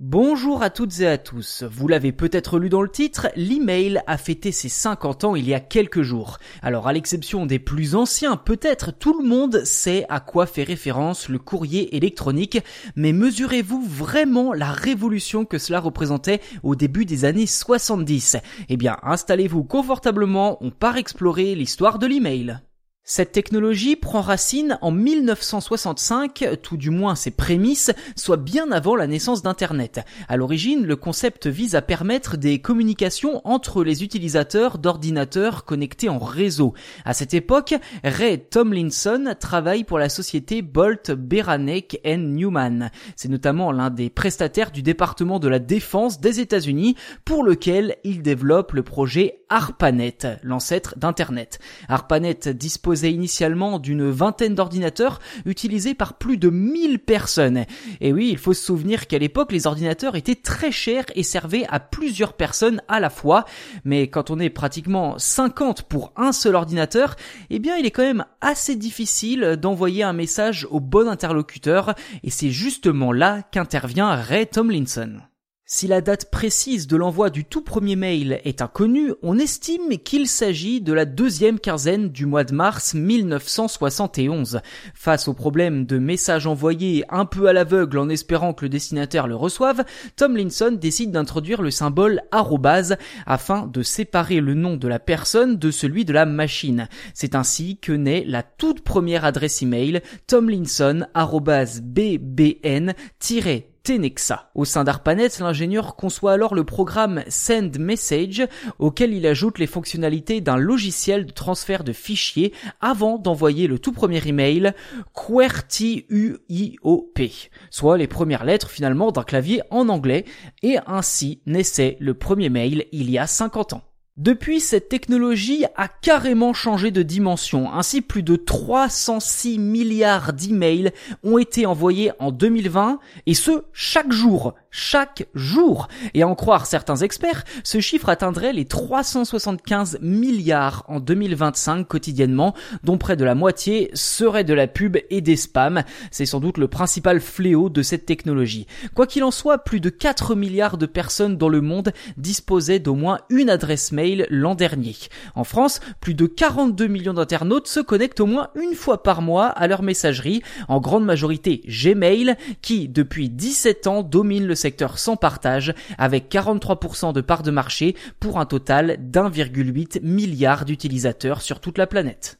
Bonjour à toutes et à tous. Vous l'avez peut-être lu dans le titre, l'email a fêté ses 50 ans il y a quelques jours. Alors à l'exception des plus anciens, peut-être tout le monde sait à quoi fait référence le courrier électronique, mais mesurez-vous vraiment la révolution que cela représentait au début des années 70 Eh bien, installez-vous confortablement, on part explorer l'histoire de l'email. Cette technologie prend racine en 1965, tout du moins ses prémices, soit bien avant la naissance d'Internet. À l'origine, le concept vise à permettre des communications entre les utilisateurs d'ordinateurs connectés en réseau. À cette époque, Ray Tomlinson travaille pour la société Bolt Beranek Newman. C'est notamment l'un des prestataires du département de la défense des États-Unis pour lequel il développe le projet ARPANET, l'ancêtre d'Internet. ARPANET dispose initialement d'une vingtaine d'ordinateurs utilisés par plus de 1000 personnes. Et oui, il faut se souvenir qu'à l'époque, les ordinateurs étaient très chers et servaient à plusieurs personnes à la fois. Mais quand on est pratiquement 50 pour un seul ordinateur, eh bien, il est quand même assez difficile d'envoyer un message au bon interlocuteur. Et c'est justement là qu'intervient Ray Tomlinson. Si la date précise de l'envoi du tout premier mail est inconnue, on estime qu'il s'agit de la deuxième quinzaine du mois de mars 1971. Face au problème de messages envoyés un peu à l'aveugle en espérant que le destinataire le reçoive, Tomlinson décide d'introduire le symbole arrobase afin de séparer le nom de la personne de celui de la machine. C'est ainsi que naît la toute première adresse email tomlinson@bbn- Au sein d'ARPANET, l'ingénieur conçoit alors le programme Send Message auquel il ajoute les fonctionnalités d'un logiciel de transfert de fichiers avant d'envoyer le tout premier email QWERTY-UIOP, soit les premières lettres finalement d'un clavier en anglais. Et ainsi naissait le premier mail il y a 50 ans. Depuis, cette technologie a carrément changé de dimension. Ainsi, plus de 306 milliards d'emails ont été envoyés en 2020, et ce, chaque jour chaque jour. Et à en croire certains experts, ce chiffre atteindrait les 375 milliards en 2025 quotidiennement, dont près de la moitié serait de la pub et des spams. C'est sans doute le principal fléau de cette technologie. Quoi qu'il en soit, plus de 4 milliards de personnes dans le monde disposaient d'au moins une adresse mail l'an dernier. En France, plus de 42 millions d'internautes se connectent au moins une fois par mois à leur messagerie, en grande majorité Gmail, qui depuis 17 ans domine le secteur sans partage avec 43% de part de marché pour un total d'1,8 milliard d'utilisateurs sur toute la planète.